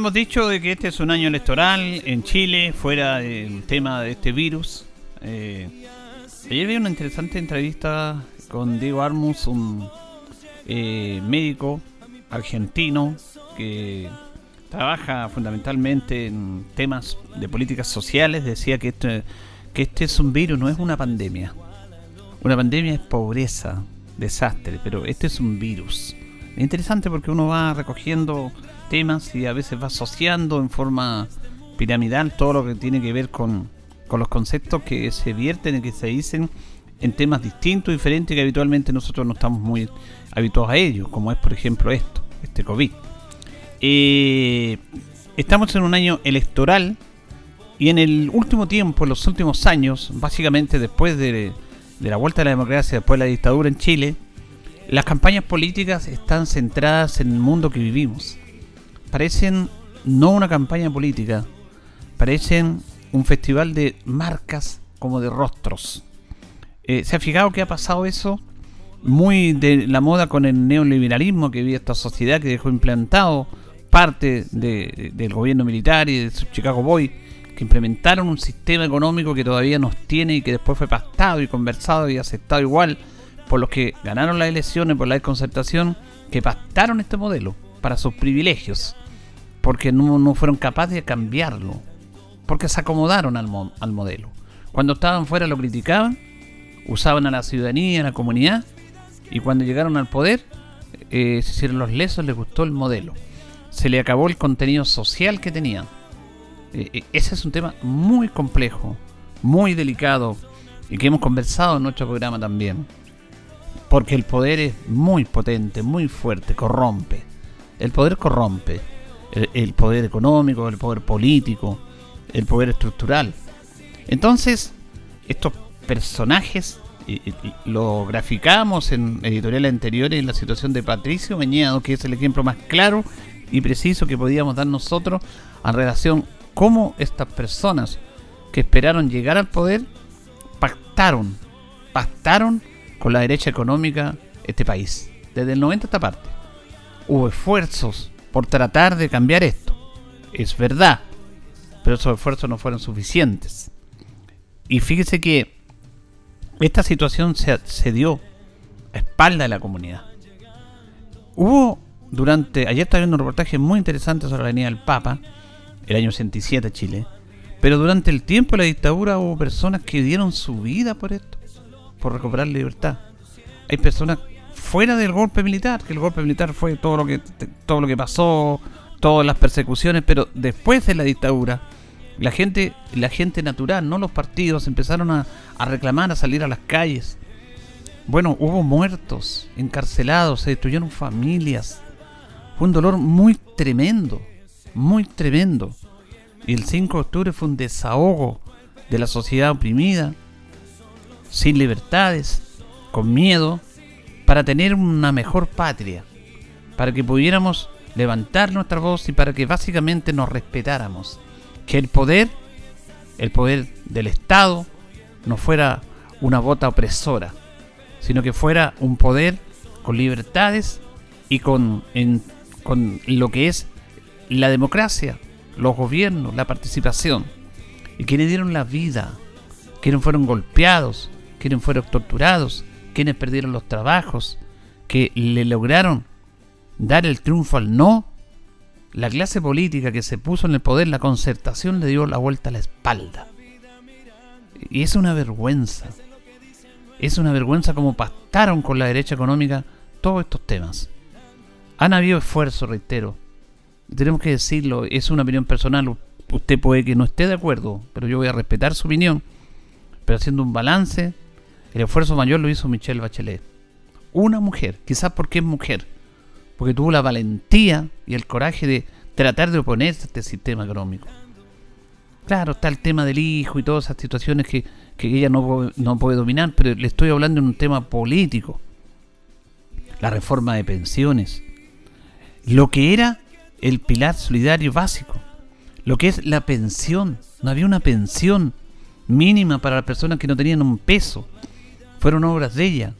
Hemos dicho de que este es un año electoral en Chile, fuera del tema de este virus. Eh, ayer vi una interesante entrevista con Diego Armus, un eh, médico argentino que trabaja fundamentalmente en temas de políticas sociales. Decía que este, que este es un virus, no es una pandemia. Una pandemia es pobreza, desastre, pero este es un virus. Es interesante porque uno va recogiendo temas y a veces va asociando en forma piramidal todo lo que tiene que ver con, los conceptos que se vierten y que se dicen en temas distintos, diferentes que habitualmente nosotros no estamos muy habituados a ellos, como es por ejemplo esto, este COVID. Eh, estamos en un año electoral y en el último tiempo, en los últimos años, básicamente después de, de la vuelta de la democracia, después de la dictadura en Chile, las campañas políticas están centradas en el mundo que vivimos parecen no una campaña política, parecen un festival de marcas como de rostros. Eh, ¿Se ha fijado que ha pasado eso? Muy de la moda con el neoliberalismo que había esta sociedad que dejó implantado parte del gobierno militar y de Chicago Boy, que implementaron un sistema económico que todavía nos tiene y que después fue pactado y conversado y aceptado igual por los que ganaron las elecciones, por la desconcertación, que pactaron este modelo para sus privilegios porque no, fueron capaces de cambiarlo, porque se acomodaron al, al modelo. Cuando estaban fuera lo criticaban, usaban a la ciudadanía, a la comunidad, y cuando llegaron al poder, eh, se hicieron los lesos, les gustó el modelo. Se le acabó el contenido social que tenían. Eh, eh, ese es un tema muy complejo, muy delicado, y que hemos conversado en nuestro programa también. Porque el poder es muy potente, muy fuerte, corrompe. El poder corrompe el, poder económico, el poder político, el poder estructural. Entonces, estos personajes lo graficamos en editoriales anteriores en la situación de Patricio Meñado, que es el ejemplo más claro y preciso que podíamos dar nosotros en relación cómo estas personas que esperaron llegar al poder pactaron, pactaron con la derecha económica este país. Desde el 90 a esta parte. Hubo esfuerzos por tratar de cambiar esto. Es verdad, pero esos esfuerzos no fueron suficientes. Y fíjese que esta situación se, dio a espalda de la comunidad. Hubo durante, ayer estaba viendo un reportaje muy interesante sobre la venida del Papa, el año 87 Chile, pero durante el tiempo de la dictadura hubo personas que dieron su vida por esto, por recuperar la libertad. Hay personas fuera del golpe militar, que el golpe militar fue todo lo que todo lo que pasó, todas las persecuciones, pero después de la dictadura, la gente, la gente natural, no los partidos, empezaron a, a reclamar, a salir a las calles. Bueno, hubo muertos, encarcelados, se destruyeron familias. Fue un dolor muy tremendo, muy tremendo. Y el 5 de octubre fue un desahogo de la sociedad oprimida, sin libertades, con miedo, para tener una mejor patria, para que pudiéramos levantar nuestra voz y para que básicamente nos respetáramos. Que el poder, el poder del Estado, no fuera una bota opresora, sino que fuera un poder con libertades y con, con lo que es la democracia, los gobiernos, la participación. Y quienes dieron la vida, quienes fueron golpeados, quienes fueron torturados, quienes perdieron los trabajos, que le lograron dar el triunfo al no, la clase política que se puso en el poder, la concertación le dio la vuelta a la espalda. Y es una vergüenza. Es una vergüenza como pactaron con la derecha económica todos estos temas. Han habido esfuerzos, reitero. Tenemos que decirlo, es una opinión personal. Usted puede que no esté de acuerdo, pero yo voy a respetar su opinión. Pero haciendo un balance, el esfuerzo mayor lo hizo Michelle Bachelet. Una mujer, quizás porque es mujer, porque tuvo la valentía y el coraje de tratar de oponerse a este sistema económico. Claro, está el tema del hijo y todas esas situaciones que, ella no, no puede dominar, pero le estoy hablando de un tema político. La reforma de pensiones. Lo que era el pilar solidario básico. Lo que es la pensión. No había una pensión mínima para las personas que no tenían un peso. Fueron obras de ella.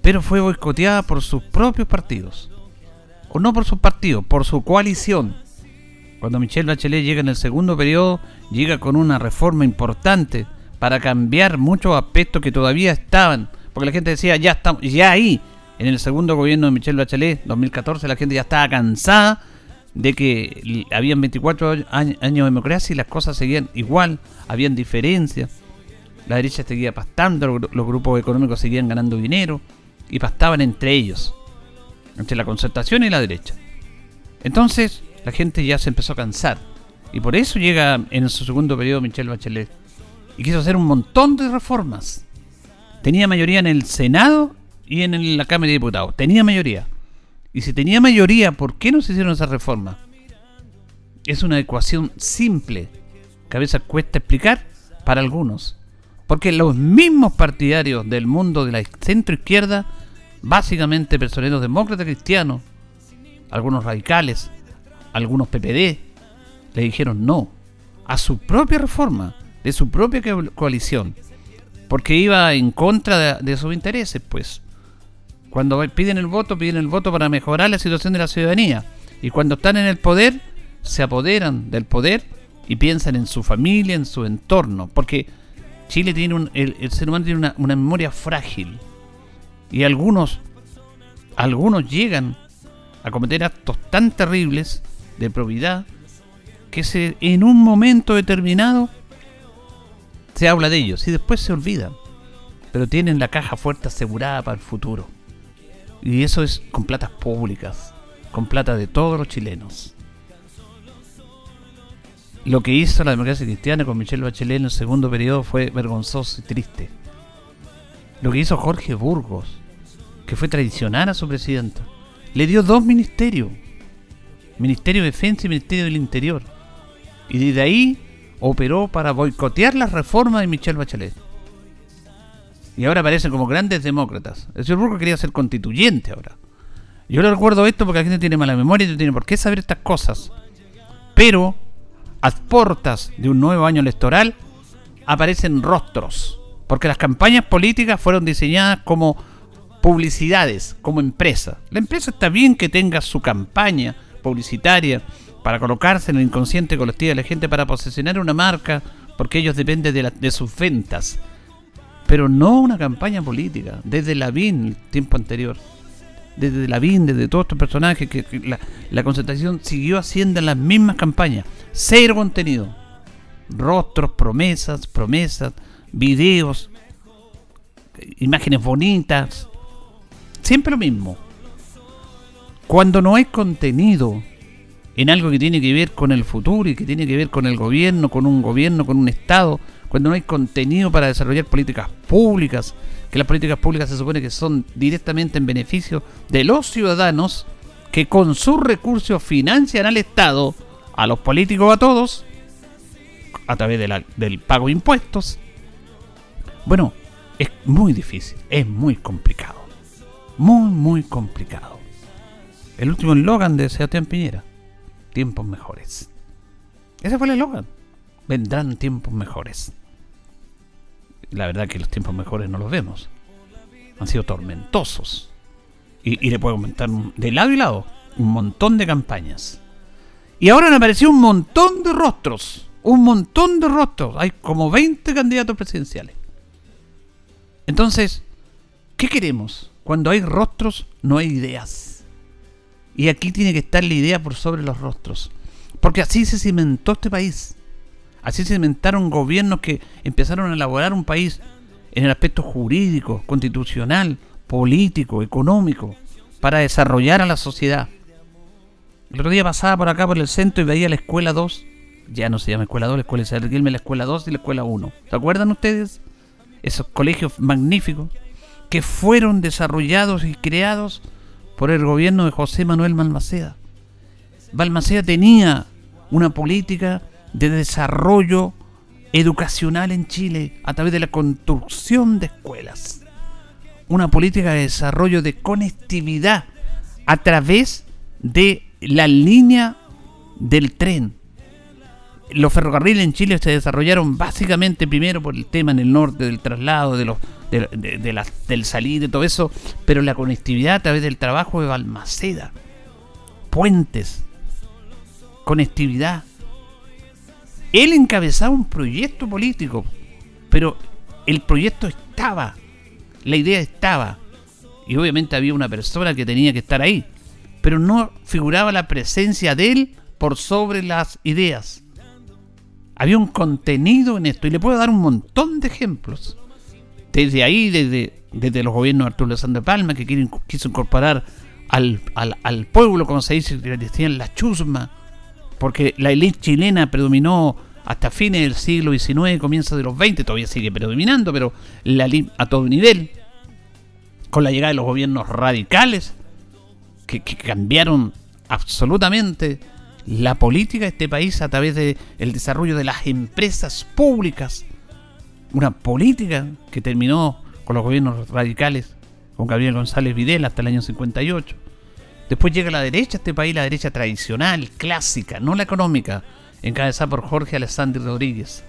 Pero fue boicoteada por sus propios partidos. O no por sus partidos, por su coalición. Cuando Michelle Bachelet llega en el segundo periodo, llega con una reforma importante para cambiar muchos aspectos que todavía estaban. Porque la gente decía, ya estamos, ya ahí, en el segundo gobierno de Michelle Bachelet, 2014, la gente ya estaba cansada de que habían 24 años de democracia y las cosas seguían igual, habían diferencias. La derecha seguía pastando, los grupos económicos seguían ganando dinero y pastaban entre ellos, entre la concertación y la derecha. Entonces, la gente ya se empezó a cansar. Y por eso llega en su segundo periodo Michelle Bachelet. Y quiso hacer un montón de reformas. Tenía mayoría en el Senado y en la Cámara de Diputados. Tenía mayoría. Y si tenía mayoría, ¿por qué no se hicieron esas reformas? Es una ecuación simple, que a veces cuesta explicar para algunos. Porque los mismos partidarios del mundo de la centro izquierda, básicamente personeros demócratas cristianos, algunos radicales, algunos PPD, le dijeron no a su propia reforma, de su propia coalición, porque iba en contra de sus intereses, pues. Cuando piden el voto, piden el voto para mejorar la situación de la ciudadanía. Y cuando están en el poder, se apoderan del poder y piensan en su familia, en su entorno. Porque Chile tiene un, el, ser humano tiene una, una, memoria frágil. Y algunos, algunos llegan a cometer actos tan terribles de probidad que se, en un momento determinado se habla de ellos y después se olvidan. Pero tienen la caja fuerte asegurada para el futuro. Y eso es con platas públicas, con plata de todos los chilenos. Lo que hizo la democracia cristiana con Michelle Bachelet en el segundo periodo fue vergonzoso y triste. Lo que hizo Jorge Burgos, que fue traicionar a su presidente, le dio dos ministerios, Ministerio de Defensa y Ministerio del Interior. Y desde ahí operó para boicotear las reformas de Michelle Bachelet. Y ahora aparecen como grandes demócratas. El señor Burgos quería ser constituyente ahora. Yo le recuerdo esto porque la gente tiene mala memoria y no tiene por qué saber estas cosas. Pero, a puertas de un nuevo año electoral, aparecen rostros. Porque las campañas políticas fueron diseñadas como publicidades, como empresa. La empresa está bien que tenga su campaña publicitaria para colocarse en el inconsciente colectivo de la gente, para posicionar una marca, porque ellos dependen de, de sus ventas pero no una campaña política, desde Lavín, el tiempo anterior. Desde Lavín, desde todos estos personajes, que, la, concentración siguió haciendo las mismas campañas. Cero contenido. Rostros, promesas, promesas, videos, imágenes bonitas. Siempre lo mismo. Cuando no hay contenido en algo que tiene que ver con el futuro y que tiene que ver con el gobierno, con un gobierno, con un Estado, cuando no hay contenido para desarrollar políticas públicas, que las políticas públicas se supone que son directamente en beneficio de los ciudadanos que con sus recursos financian al Estado, a los políticos, a todos, a través del pago de impuestos. Bueno, es muy difícil, es muy complicado. Muy, muy complicado. El último eslogan de Sebastián Piñera, tiempos mejores. Ese fue el eslogan. Vendrán tiempos mejores la verdad que los tiempos mejores no los vemos. Han sido tormentosos. Y, le puedo comentar de lado y lado un montón de campañas. Y ahora han aparecido un montón de rostros. Un montón de rostros. Hay como 20 candidatos presidenciales. Entonces, ¿qué queremos? Cuando hay rostros, no hay ideas. Y aquí tiene que estar la idea por sobre los rostros. Porque así se cimentó este país. Así se cimentaron gobiernos que empezaron a elaborar un país en el aspecto jurídico, constitucional, político, económico, para desarrollar a la sociedad. El otro día pasaba por acá por el centro y veía la escuela 2. Ya no se llama escuela 2, la escuela Isabel la escuela 2 y la escuela 1. ¿Se acuerdan ustedes? Esos colegios magníficos que fueron desarrollados y creados por el gobierno de José Manuel Balmaceda. Balmaceda tenía una política de desarrollo educacional en Chile a través de la construcción de escuelas. Una política de desarrollo de conectividad a través de la línea del tren. Los ferrocarriles en Chile se desarrollaron básicamente primero por el tema en el norte del traslado, de los, de, del salir, de todo eso, pero la conectividad a través del trabajo de Balmaceda, puentes, conectividad, él encabezaba un proyecto político, pero el proyecto estaba, la idea estaba, y obviamente había una persona que tenía que estar ahí, pero no figuraba la presencia de él por sobre las ideas. Había un contenido en esto, y le puedo dar un montón de ejemplos. Desde ahí, desde, desde los gobiernos de Arturo Alessandro Palma, que quiso incorporar al, al, pueblo, como se dice, que decían la chusma, porque la élite chilena predominó hasta fines del siglo XIX, comienzos de los XX, todavía sigue predominando, pero la, a todo nivel, con la llegada de los gobiernos radicales, que, cambiaron absolutamente la política de este país a través del desarrollo de las empresas públicas, una política que terminó con los gobiernos radicales, con Gabriel González Videla hasta el año 58 Después llega la derecha, este país, la derecha tradicional, clásica, no la económica, encabezada por Jorge Alessandri Rodríguez.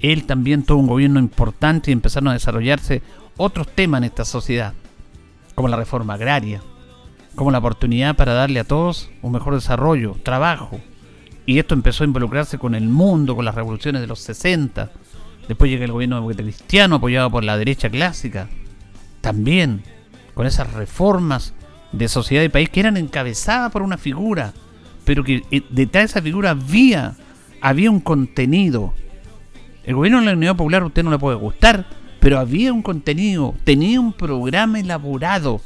Él también tuvo un gobierno importante y empezaron a desarrollarse otros temas en esta sociedad, como la reforma agraria, como la oportunidad para darle a todos un mejor desarrollo, trabajo. Y esto empezó a involucrarse con el mundo, con las revoluciones de los 60. Después llega el gobierno cristiano apoyado por la derecha clásica. También con esas reformas de sociedad y país que eran encabezadas por una figura, pero que eh, detrás de esa figura había, había un contenido. El gobierno de la Unidad Popular usted no le puede gustar, pero había un contenido, tenía un programa elaborado.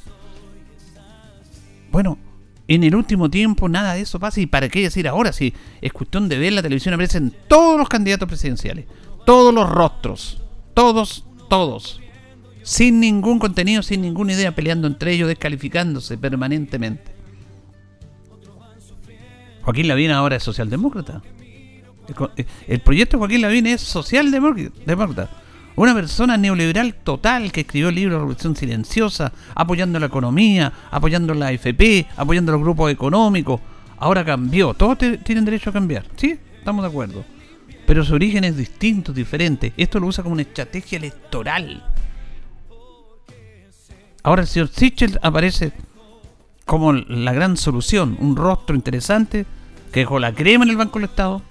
Bueno, en el último tiempo nada de eso pasa. ¿Y para qué decir ahora? Si es cuestión de ver la televisión, aparecen todos los candidatos presidenciales, todos los rostros, todos, todos sin ningún contenido, sin ninguna idea, peleando entre ellos, descalificándose permanentemente. Joaquín Lavín ahora es socialdemócrata. El proyecto de Joaquín Lavín es socialdemócrata. Una persona neoliberal total que escribió el libro Revolución Silenciosa, apoyando la economía, apoyando la AFP, apoyando los grupos económicos. Ahora cambió. Todos tienen derecho a cambiar. ¿Sí? Estamos de acuerdo. Pero su origen es distinto, diferente. Esto lo usa como una estrategia electoral. Ahora el señor Sichel aparece como la gran solución, un rostro interesante que dejó la crema en el Banco del Estado,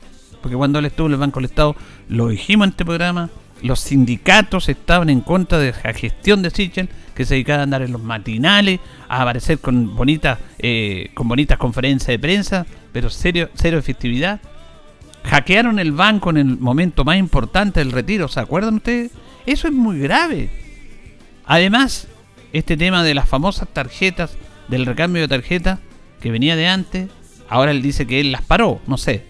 porque cuando él estuvo en el Banco del Estado, lo dijimos en este programa, los sindicatos estaban en contra de la gestión de Sichel, que se dedicaba a andar en los matinales, a aparecer con bonitas, eh, con bonitas conferencias de prensa, pero serio, cero efectividad. Hackearon el banco en el momento más importante del retiro, ¿se acuerdan ustedes? Eso es muy grave. Además, este tema de las famosas tarjetas, del recambio de tarjetas que venía de antes, ahora él dice que él las paró, no sé.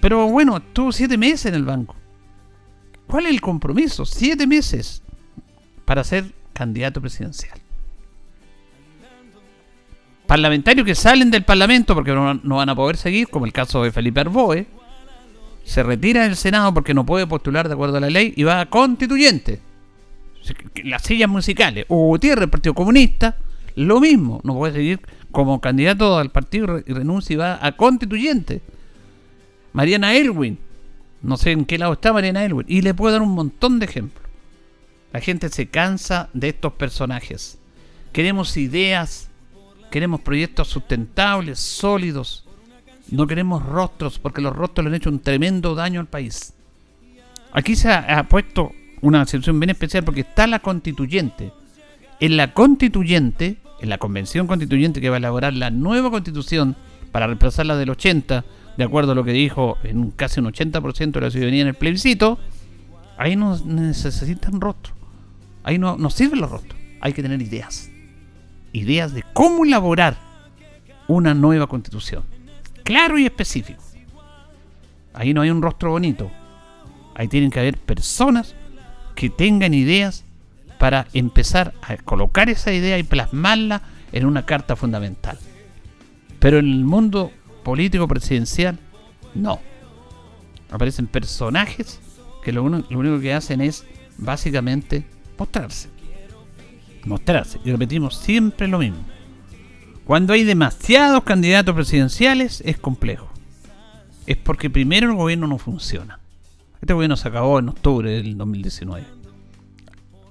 Pero bueno, estuvo siete meses en el banco. ¿Cuál es el compromiso? Siete meses para ser candidato presidencial. Parlamentarios que salen del Parlamento porque no, no, van a poder seguir, como el caso de Felipe Arboe, se retira del Senado porque no puede postular de acuerdo a la ley y va a constituyente las sillas musicales. Hugo Gutiérrez, el Partido Comunista, lo mismo. No puede seguir como candidato al partido y renuncia y va a constituyente. Mariana Elwin, no sé en qué lado está Mariana Elwin, y le puedo dar un montón de ejemplos. La gente se cansa de estos personajes. Queremos ideas, queremos proyectos sustentables, sólidos, No queremos rostros porque los rostros le han hecho un tremendo daño al país. Aquí se ha, puesto una situación bien especial porque está la constituyente. En la constituyente, en la convención constituyente que va a elaborar la nueva constitución para reemplazar la del 80, de acuerdo a lo que dijo en casi un 80% de la ciudadanía en el plebiscito, ahí no necesitan rostros. Ahí no, no sirven los rostros. Hay que tener ideas. Ideas de cómo elaborar una nueva constitución. Claro y específico. Ahí no hay un rostro bonito. Ahí tienen que haber personas que tengan ideas para empezar a colocar esa idea y plasmarla en una carta fundamental. Pero en el mundo político presidencial, no. Aparecen personajes que lo, único que hacen es básicamente mostrarse. Mostrarse. Y repetimos siempre lo mismo. Cuando hay demasiados candidatos presidenciales es complejo. Es porque primero el gobierno no funciona. Este gobierno se acabó en octubre del 2019.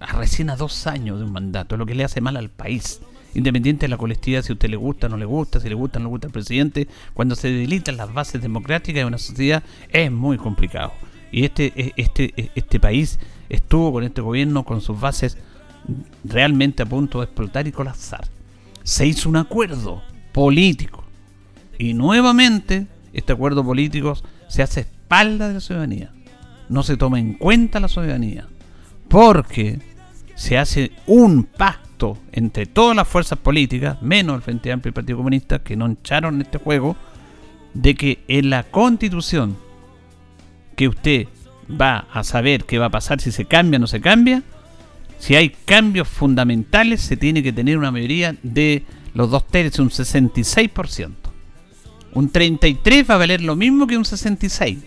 A recién a dos años de un mandato, lo que le hace mal al país. Independiente de la colectividad, si a usted le gusta o no le gusta, si le gusta o no le gusta el presidente, cuando se debilitan las bases democráticas de una sociedad es muy complicado. Y este, e, este, e, este país estuvo con este gobierno con sus bases realmente a punto de explotar y colapsar. Se hizo un acuerdo político. Y nuevamente este acuerdo político se hace espalda de la ciudadanía no se toma en cuenta la ciudadanía. Porque se hace un pacto entre todas las fuerzas políticas, menos el Frente Amplio y el Partido Comunista, que no echaron este juego, de que en la constitución que usted va a saber qué va a pasar si se cambia o no se cambia, si hay cambios fundamentales, se tiene que tener una mayoría de los dos tercios, un 66%. Un 33 va a valer lo mismo que un 66.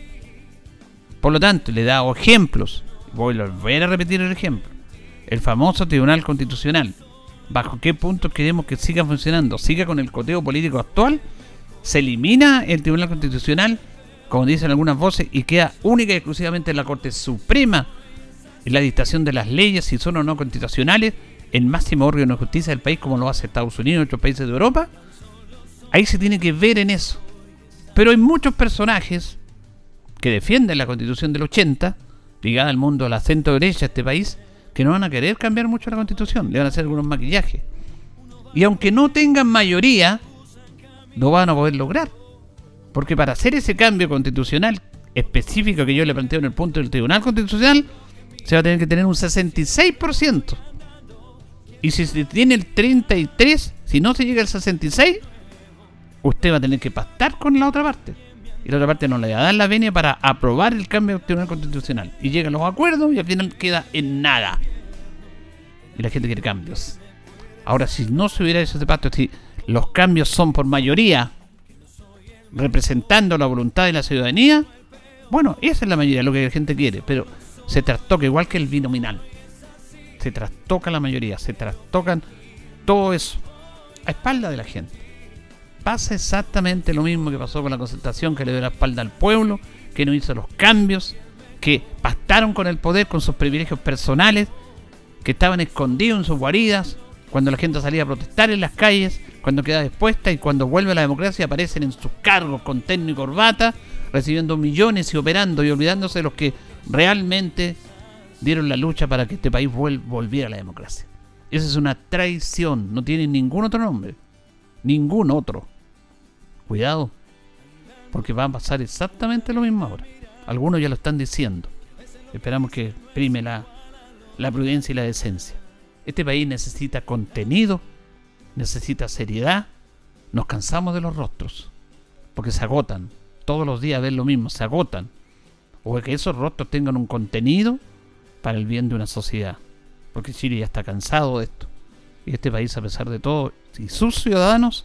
Por lo tanto, le he dado ejemplos. Voy a volver a repetir el ejemplo. El famoso Tribunal Constitucional. ¿Bajo qué puntos queremos que siga funcionando? ¿Siga con el coteo político actual? ¿Se elimina el Tribunal Constitucional, como dicen algunas voces, y queda única y exclusivamente en la Corte Suprema en la dictación de las leyes, si son o no constitucionales, el máximo órgano de justicia del país, como lo hace Estados Unidos y otros países de Europa? Ahí se tiene que ver en eso. Pero hay muchos personajes que defienden la constitución del 80, ligada al mundo, a la centro derecha de este país, que no van a querer cambiar mucho la constitución, le van a hacer algunos maquillajes. Y aunque no tengan mayoría, no van a poder lograr. Porque para hacer ese cambio constitucional específico que yo le planteo en el punto del Tribunal Constitucional, se va a tener que tener un 66%. Y si se tiene el 33, si no se llega al 66, usted va a tener que pactar con la otra parte y la otra parte no le da la venia para aprobar el cambio del Tribunal Constitucional. Y llegan los acuerdos y al final queda en nada. Y la gente quiere cambios. Ahora, si no se hubiera hecho ese pacto, si los cambios son por mayoría, representando la voluntad de la ciudadanía, bueno, esa es la mayoría, lo que la gente quiere, pero se trastoca igual que el binominal. Se trastoca la mayoría, se trastocan todo eso a espalda de la gente pasa exactamente lo mismo que pasó con la concentración que le dio la espalda al pueblo, que no hizo los cambios, que pactaron con el poder, con sus privilegios personales, que estaban escondidos en sus guaridas, cuando la gente salía a protestar en las calles, cuando queda dispuesta y cuando vuelve la democracia aparecen en sus cargos con terno y corbata, recibiendo millones y operando y olvidándose de los que realmente dieron la lucha para que este país volviera a la democracia. Esa es una traición, no tiene ningún otro nombre, ningún otro. Cuidado, porque va a pasar exactamente lo mismo ahora. Algunos ya lo están diciendo. Esperamos que prime la, la prudencia y la decencia. Este país necesita contenido, necesita seriedad. Nos cansamos de los rostros, porque se agotan. Todos los días ven lo mismo, se agotan. O que esos rostros tengan un contenido para el bien de una sociedad. Porque Chile ya está cansado de esto. Y este país, a pesar de todo, y sus ciudadanos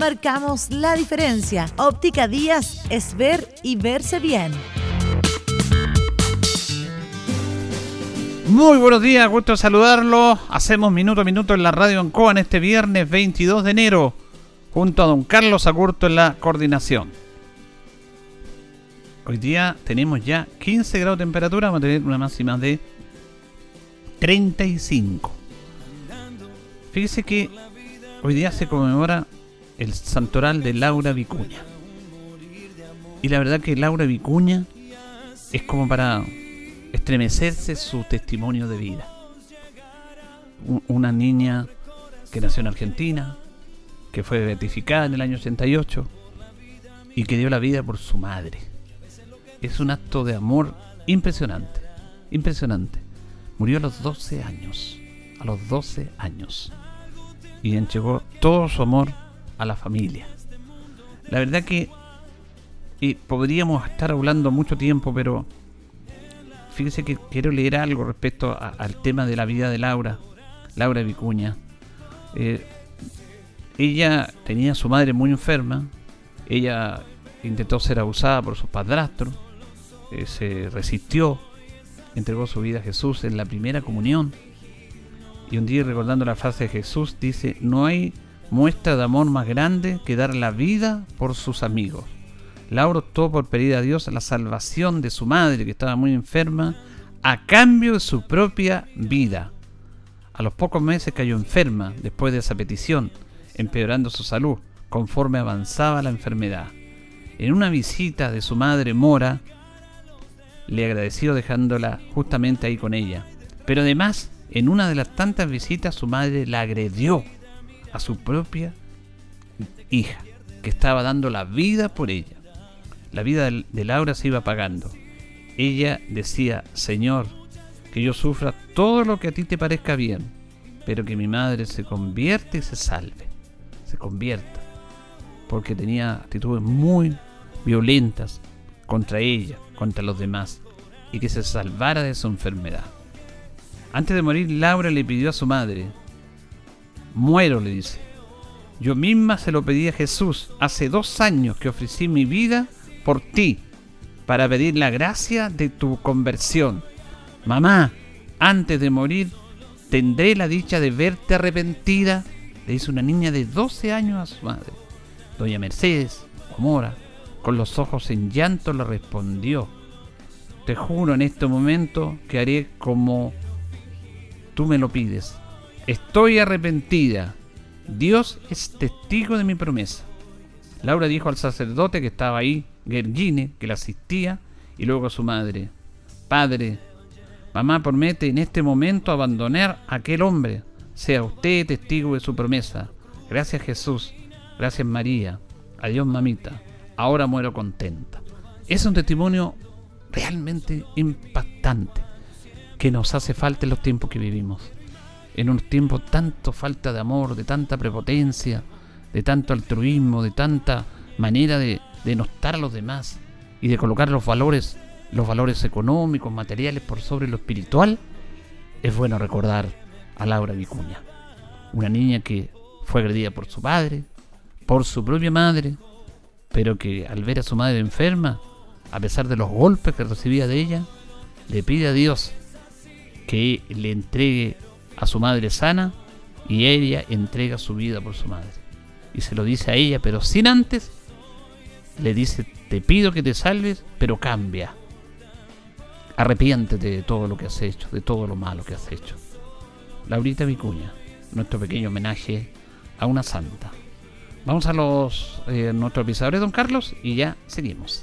marcamos la diferencia. Óptica Díaz es ver y verse bien. Muy buenos días, gusto saludarlo. Hacemos minuto a minuto en la radio en este viernes 22 de enero, junto a don Carlos Agurto en la coordinación. Hoy día tenemos ya 15 grados de temperatura, vamos a tener una máxima de 35. Fíjese que hoy día se conmemora el santoral de Laura Vicuña. Y la verdad que Laura Vicuña es como para estremecerse su testimonio de vida. Una niña que nació en Argentina, que fue beatificada en el año 88 y que dio la vida por su madre. Es un acto de amor impresionante, impresionante. Murió a los 12 años, a los 12 años. Y entregó todo su amor a la familia. La verdad que y podríamos estar hablando mucho tiempo, pero fíjese que quiero leer algo respecto al tema de la vida de Laura, Laura Vicuña. Eh, ella tenía a su madre muy enferma, ella intentó ser abusada por su padrastro, eh, se resistió, entregó su vida a Jesús en la primera comunión. Y un día recordando la frase de Jesús dice, no hay muestra de amor más grande que dar la vida por sus amigos. Laura optó por pedir a Dios la salvación de su madre, que estaba muy enferma, a cambio de su propia vida. A los pocos meses cayó enferma después de esa petición, empeorando su salud conforme avanzaba la enfermedad. En una visita de su madre Mora, le agradeció dejándola justamente ahí con ella. Pero además, en una de las tantas visitas, su madre la agredió a su propia hija, que estaba dando la vida por ella. La vida de Laura se iba apagando. Ella decía, Señor, que yo sufra todo lo que a ti te parezca bien, pero que mi madre se convierta y se salve, se convierta, porque tenía actitudes muy violentas contra ella, contra los demás, y que se salvara de su enfermedad. Antes de morir, Laura le pidió a su madre, muero, le dice. Yo misma se lo pedí a Jesús hace dos años que ofrecí mi vida por ti para pedir la gracia de tu conversión. Mamá, antes de morir, tendré la dicha de verte arrepentida, le dice una niña de 12 años a su madre. Doña Mercedes, Mora, con los ojos en llanto, le respondió, te juro en este momento que haré como tú me lo pides. Estoy arrepentida. Dios es testigo de mi promesa. Laura dijo al sacerdote que estaba ahí, Gergine, que la asistía, y luego a su madre, Padre, mamá promete en este momento abandonar a aquel hombre. Sea usted testigo de su promesa. Gracias Jesús. Gracias María. Adiós mamita. Ahora muero contenta. Es un testimonio realmente impactante que nos hace falta en los tiempos que vivimos. En unos tiempos tanto falta de amor, de tanta prepotencia, de tanto altruismo, de tanta manera de, de notar a los demás y de colocar los valores, los valores económicos, materiales por sobre lo espiritual, es bueno recordar a Laura Vicuña, una niña que fue agredida por su padre, por su propia madre, pero que al ver a su madre enferma, a pesar de los golpes que recibía de ella, le pide a Dios que le entregue a su madre sana y ella entrega su vida por su madre y se lo dice a ella, pero sin antes le dice, te pido que te salves, pero cambia. Arrepiéntete de todo lo que has hecho, de todo lo malo que has hecho. Laurita Vicuña, nuestro pequeño homenaje a una santa. Vamos a los eh, nuestros pisadores, don Carlos, y ya seguimos.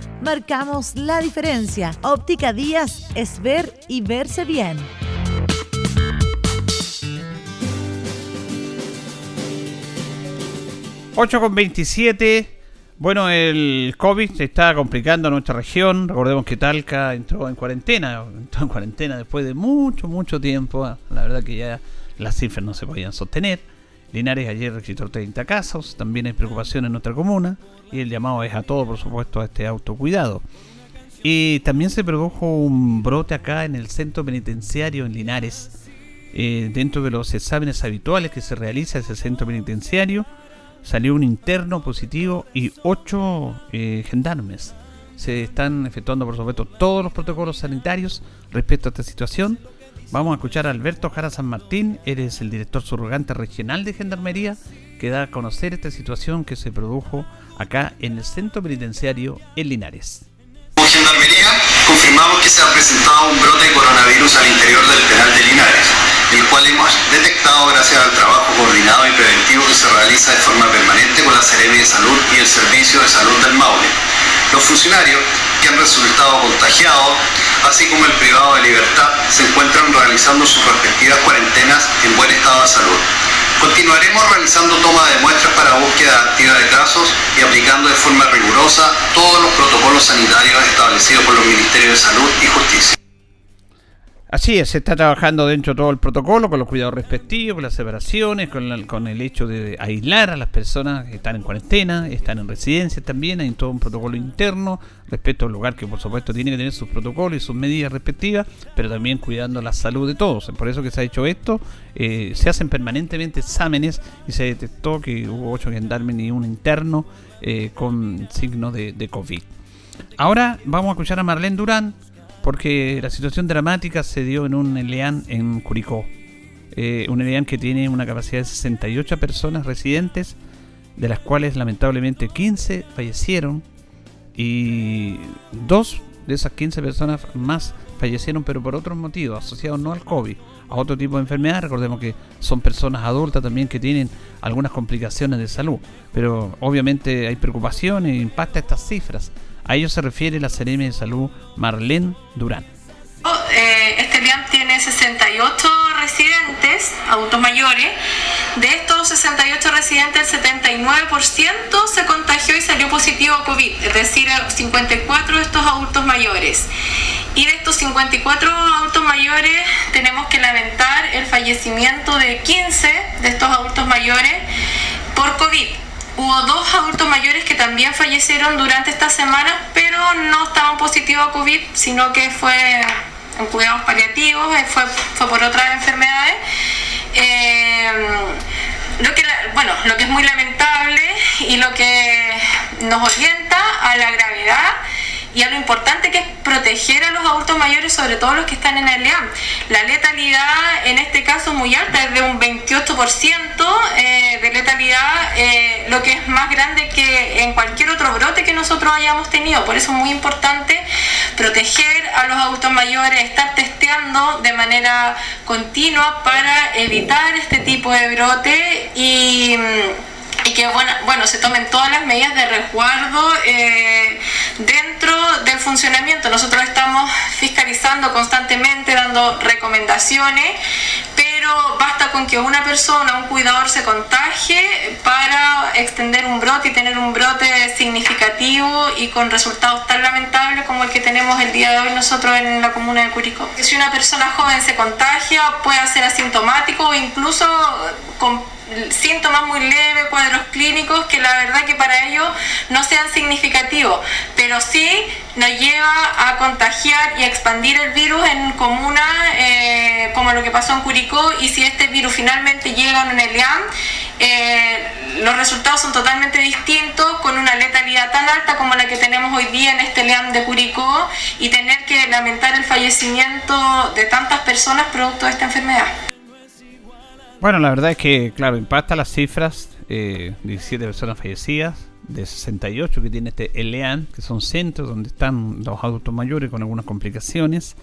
Marcamos la diferencia. Óptica Díaz es ver y verse bien. ...8 con 27... Bueno, el COVID se está complicando en nuestra región. Recordemos que Talca entró en cuarentena, entró en cuarentena después de mucho, mucho tiempo. La verdad que ya las cifras no se podían sostener. Linares ayer registró 30 casos, también hay preocupación en nuestra comuna y el llamado es a todo, por supuesto, a este autocuidado. Y también se produjo un brote acá en el centro penitenciario en Linares. Eh, dentro de los exámenes habituales que se realiza ese centro penitenciario, salió un interno positivo y ocho eh, gendarmes. Se están efectuando, por supuesto, todos los protocolos sanitarios respecto a esta situación Vamos a escuchar a Alberto Jara San Martín, eres el director subrogante regional de Gendarmería, que da a conocer esta situación que se produjo acá en el centro penitenciario en Linares. Como Gendarmería confirmamos que se ha presentado un brote de coronavirus al interior del penal de Linares, el cual hemos detectado gracias al trabajo coordinado y preventivo que se realiza de forma permanente con la Seremi de Salud y el Servicio de Salud del Maule. Los funcionarios que han resultado contagiados, así como el privado de libertad, se encuentran realizando sus respectivas cuarentenas en buen estado de salud. Continuaremos realizando toma de muestras para búsqueda activa de casos y aplicando de forma rigurosa todos los protocolos sanitarios establecidos por los Ministerios de Salud y Justicia. Así es, se está trabajando dentro de todo el protocolo, con los cuidados respectivos, con las separaciones, con, con, el hecho de aislar a las personas que están en cuarentena, están en residencia también, hay todo un protocolo interno respecto al lugar que por supuesto tiene que tener sus protocolos y sus medidas respectivas, pero también cuidando la salud de todos. Por eso que se ha hecho esto, eh, se hacen permanentemente exámenes y se detectó que hubo ocho gendarmes y un interno eh, con signos de, de COVID. Ahora vamos a escuchar a Marlene Durán porque la situación dramática se dio en un ELEAN en Curicó. Eh, un ELEAN que tiene una capacidad de 68 personas residentes, de las cuales lamentablemente 15 fallecieron y dos de esas 15 personas más fallecieron, pero por otros motivos, asociados no al COVID, a otro tipo de enfermedad. Recordemos que son personas adultas también que tienen algunas complicaciones de salud, pero obviamente hay preocupación e impacta estas cifras. A ello se refiere la Seremi de Salud Marlene Durán. Oh, eh, este LIAM tiene 68 residentes, adultos mayores. De estos 68 residentes, el 79% se contagió y salió positivo a COVID, es decir, 54 de estos adultos mayores. Y de estos 54 adultos mayores, tenemos que lamentar el fallecimiento de 15 de estos adultos mayores por COVID. Hubo dos adultos mayores que también fallecieron durante esta semana, pero no estaban positivos a COVID, sino que fue en cuidados paliativos, eh, fue, fue por otras enfermedades. Eh, lo que, bueno, lo que es muy lamentable y lo que nos orienta a la gravedad y a lo importante que es proteger a los adultos mayores, sobre todo los que están en el. La letalidad en este caso muy alta, es de un 28% eh, de letalidad, eh, lo que es más grande que en cualquier otro brote que nosotros hayamos tenido. Por eso es muy importante proteger a los adultos mayores, estar testeando de manera continua para evitar este tipo de brote y y que bueno, bueno, se tomen todas las medidas de resguardo eh, dentro del funcionamiento. Nosotros estamos fiscalizando constantemente, dando recomendaciones, pero basta con que una persona, un cuidador se contagie para extender un brote y tener un brote significativo y con resultados tan lamentables como el que tenemos el día de hoy nosotros en la comuna de Curicó. Si una persona joven se contagia, puede ser asintomático o incluso con síntomas muy leves, cuadros clínicos que la verdad que para ellos no sean significativos, pero sí nos lleva a contagiar y expandir el virus en comunas eh, como lo que pasó en Curicó y si este virus finalmente llega a un ELIAM, eh, los resultados son totalmente distintos con una letalidad tan alta como la que tenemos hoy día en este ELIAM de Curicó y tener que lamentar el fallecimiento de tantas personas producto de esta enfermedad. Bueno, la verdad es que, claro, impacta las cifras, eh, 17 personas fallecidas, de 68 que tiene este ELEAN, que son centros donde están los adultos mayores con algunas complicaciones.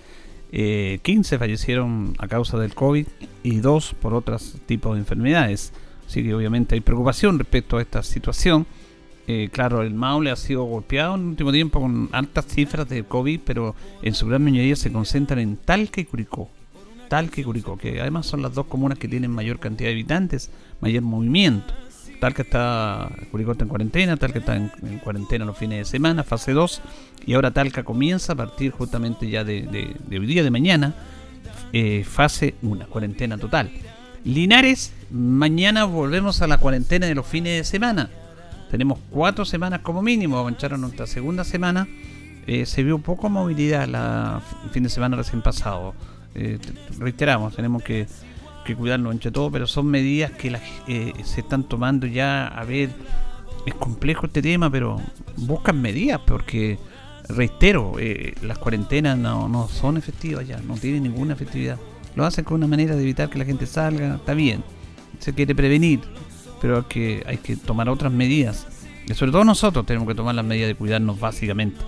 15 eh, fallecieron a causa del COVID y 2 por otros tipos de enfermedades. Así que obviamente hay preocupación respecto a esta situación. Eh, claro, el Maule ha sido golpeado en el último tiempo con altas cifras de COVID, pero en su gran mayoría se concentran en Talca y Curicó. Talca y Curicó, que además son las dos comunas que tienen mayor cantidad de habitantes, mayor movimiento. Talca está, Curicó está en cuarentena, Talca está en, cuarentena los fines de semana, fase 2, y ahora Talca comienza a partir justamente ya de, hoy día, de mañana, eh, fase 1, cuarentena total. Linares, mañana volvemos a la cuarentena de los fines de semana tenemos cuatro semanas como mínimo, avanzaron nuestra segunda semana. Eh, se vio poco movilidad la, fin de semana recién pasado. Eh, reiteramos, tenemos que, que, cuidarnos entre todo, pero son medidas que eh, se están tomando ya. A ver, es complejo este tema, pero buscan medidas porque, reitero, las cuarentenas no, no son efectivas ya, no tienen ninguna efectividad. Lo hacen con una manera de evitar que la gente salga, está bien, se quiere prevenir, pero que, hay que tomar otras medidas. Y sobre todo nosotros tenemos que tomar las medidas de cuidarnos básicamente.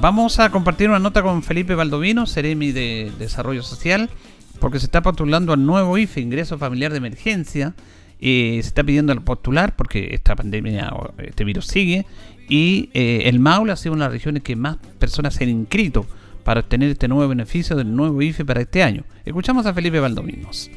Vamos a compartir una nota con Felipe Baldovino, Seremi de Desarrollo Social, porque se está postulando al nuevo IFE, Ingreso Familiar de Emergencia. y se está pidiendo al postular porque esta pandemia, este virus sigue. Y eh, el Maule ha sido una de las regiones que más personas se han inscrito para obtener este nuevo beneficio del nuevo IFE para este año. Escuchamos a Felipe Valdominos.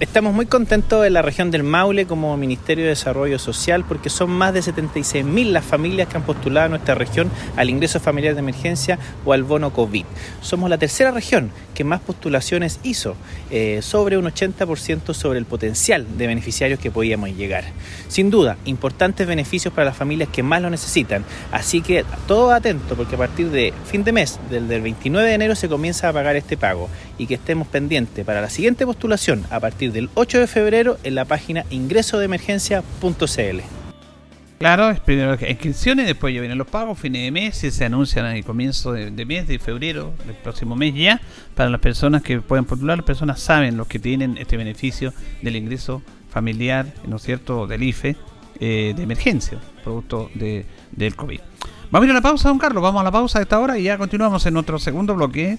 Estamos muy contentos en la región del Maule como Ministerio de Desarrollo Social porque son más de 76.000 las familias que han postulado a nuestra región al ingreso familiar de emergencia o al bono COVID. Somos la tercera región que más postulaciones hizo, eh, sobre un 80% sobre el potencial de beneficiarios que podíamos llegar. Sin duda, importantes beneficios para las familias que más lo necesitan, así que todo atento porque a partir de fin de mes, del, del 29 de enero, se comienza a pagar este pago y que estemos pendientes para la siguiente postulación a partir del 8 de febrero en la página ingresodeemergencia.cl. Claro, es primero las inscripciones, después ya vienen los pagos, fines de mes, y se anuncian al comienzo de, mes, de febrero, del próximo mes ya, para las personas que pueden postular, las personas saben los que tienen este beneficio del ingreso familiar, ¿no es cierto?, del IFE, eh, de emergencia, producto de, del COVID. Vamos a ir a la pausa, don Carlos, vamos a la pausa de esta hora y ya continuamos en nuestro segundo bloque.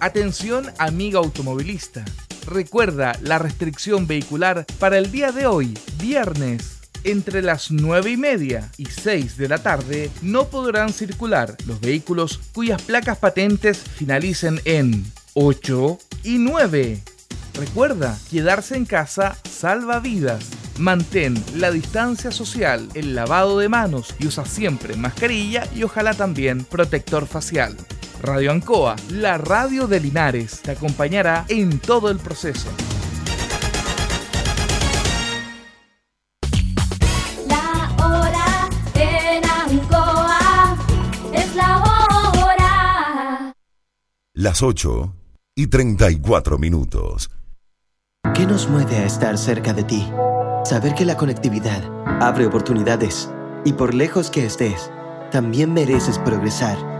Atención amiga automovilista. Recuerda la restricción vehicular para el día de hoy, viernes. Entre las 9 y media y 6 de la tarde no podrán circular los vehículos cuyas placas patentes finalicen en 8 y 9. Recuerda, quedarse en casa salva vidas. Mantén la distancia social, el lavado de manos y usa siempre mascarilla y ojalá también protector facial. Radio Ancoa, la radio de Linares, te acompañará en todo el proceso. La hora en Ancoa es la hora. Las 8 y 34 minutos. ¿Qué nos mueve a estar cerca de ti? Saber que la conectividad abre oportunidades y por lejos que estés, también mereces progresar.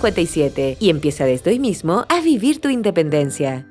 457 y empieza desde hoy mismo a vivir tu independencia.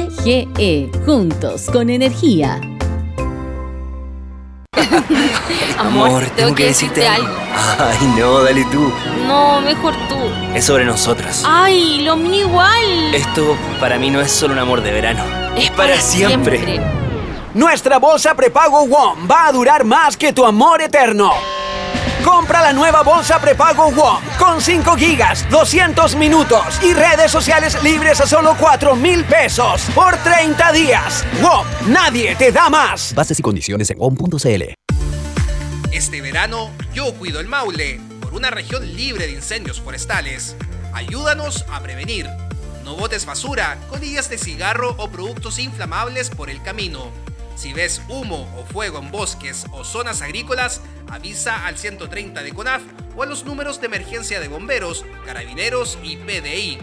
Juntos con energía. Amor, tengo que decirte algo. Ay, no, dale tú. No, mejor tú. Es sobre nosotras. Ay, lo mío igual. Esto para mí no es solo un amor de verano. Es para siempre. Nuestra bolsa prepago WOM va a durar más que tu amor eterno. Compra la nueva bolsa prepago WOM con 5 gigas, 200 minutos y redes sociales libres a solo 4 mil pesos por 30 días. WOM, nadie te da más. Bases y condiciones en WOM.cl. Este verano yo cuido el Maule por una región libre de incendios forestales. Ayúdanos a prevenir. No botes basura, colillas de cigarro o productos inflamables por el camino. Si ves humo o fuego en bosques o zonas agrícolas, avisa al 130 de CONAF o a los números de emergencia de bomberos, carabineros y PDI.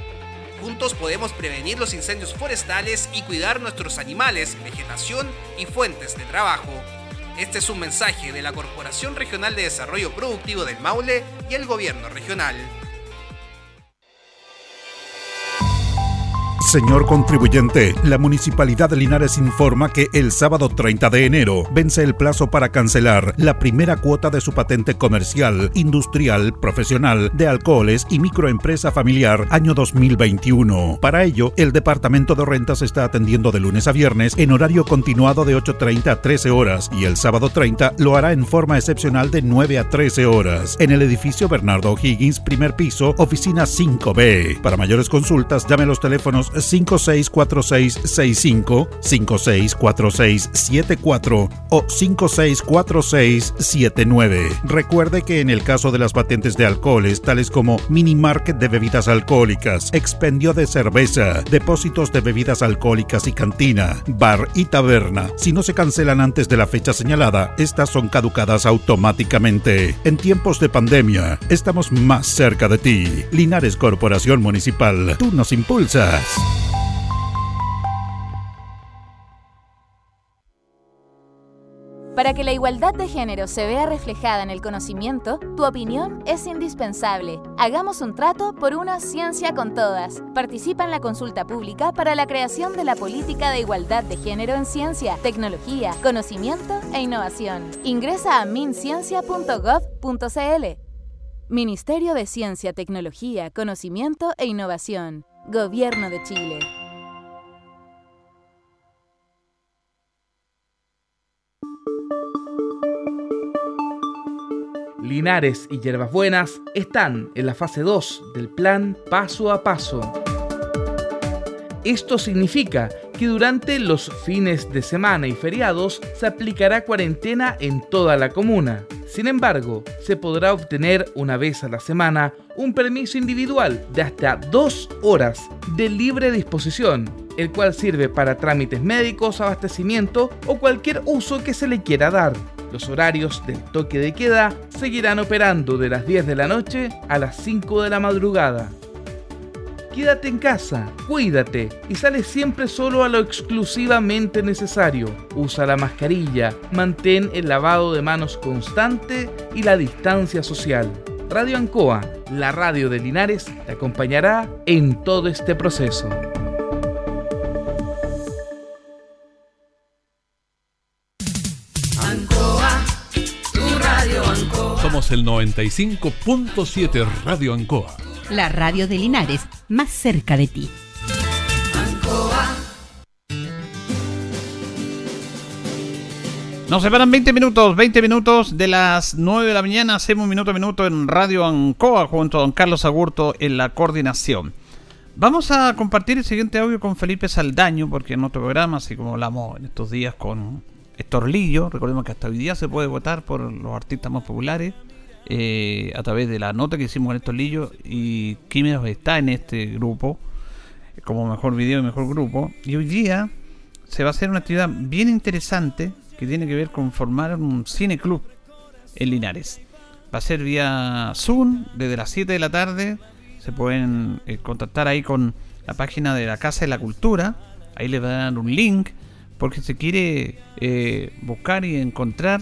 Juntos podemos prevenir los incendios forestales y cuidar nuestros animales, vegetación y fuentes de trabajo. Este es un mensaje de la Corporación Regional de Desarrollo Productivo del Maule y el Gobierno Regional. Señor contribuyente, la Municipalidad de Linares informa que el sábado 30 de enero vence el plazo para cancelar la primera cuota de su patente comercial, industrial, profesional, de alcoholes y microempresa familiar año 2021. Para ello, el Departamento de Rentas está atendiendo de lunes a viernes en horario continuado de 8.30 a 13 horas y el sábado 30 lo hará en forma excepcional de 9 a 13 horas en el edificio Bernardo Higgins, primer piso, oficina 5B. Para mayores consultas, llame a los teléfonos 564665, 564674 o 564679. Recuerde que en el caso de las patentes de alcoholes, tales como mini market de bebidas alcohólicas, expendio de cerveza, depósitos de bebidas alcohólicas y cantina, bar y taberna, si no se cancelan antes de la fecha señalada, estas son caducadas automáticamente. En tiempos de pandemia, estamos más cerca de ti. Linares Corporación Municipal, tú nos impulsas. Para que la igualdad de género se vea reflejada en el conocimiento, tu opinión es indispensable. Hagamos un trato por una ciencia con todas. Participa en la consulta pública para la creación de la política de igualdad de género en ciencia, tecnología, conocimiento e innovación. Ingresa a minciencia.gov.cl. Ministerio de Ciencia, Tecnología, Conocimiento e Innovación. Gobierno de Chile. Linares y Hierbas Buenas están en la fase 2 del plan Paso a Paso. Esto significa que durante los fines de semana y feriados se aplicará cuarentena en toda la comuna. Sin embargo, se podrá obtener una vez a la semana un permiso individual de hasta dos horas de libre disposición, el cual sirve para trámites médicos, abastecimiento o cualquier uso que se le quiera dar. Los horarios del toque de queda seguirán operando de las 10 de la noche a las 5 de la madrugada. Quédate en casa, cuídate y sale siempre solo a lo exclusivamente necesario. Usa la mascarilla, mantén el lavado de manos constante y la distancia social. Radio Ancoa, la radio de Linares, te acompañará en todo este proceso. Somos el 95.7 Radio Ancoa la radio de Linares, más cerca de ti. Nos separan 20 minutos, 20 minutos de las 9 de la mañana. Hacemos minuto a minuto en Radio Ancoa junto a don Carlos Agurto en la coordinación. Vamos a compartir el siguiente audio con Felipe Saldaño, porque en otro programa, así como hablamos en estos días con Héctor Lillo, recordemos que hasta hoy día se puede votar por los artistas más populares eh, a través de la nota que hicimos con Héctor Lillo y Químeros está en este grupo como mejor video y mejor grupo. Y hoy día se va a hacer una actividad bien interesante que tiene que ver con formar un cine club en Linares. Va a ser vía Zoom desde las 7 de la tarde. Se pueden eh, contactar ahí con la página de la Casa de la Cultura. Ahí les va a dar un link porque se quiere eh, buscar y encontrar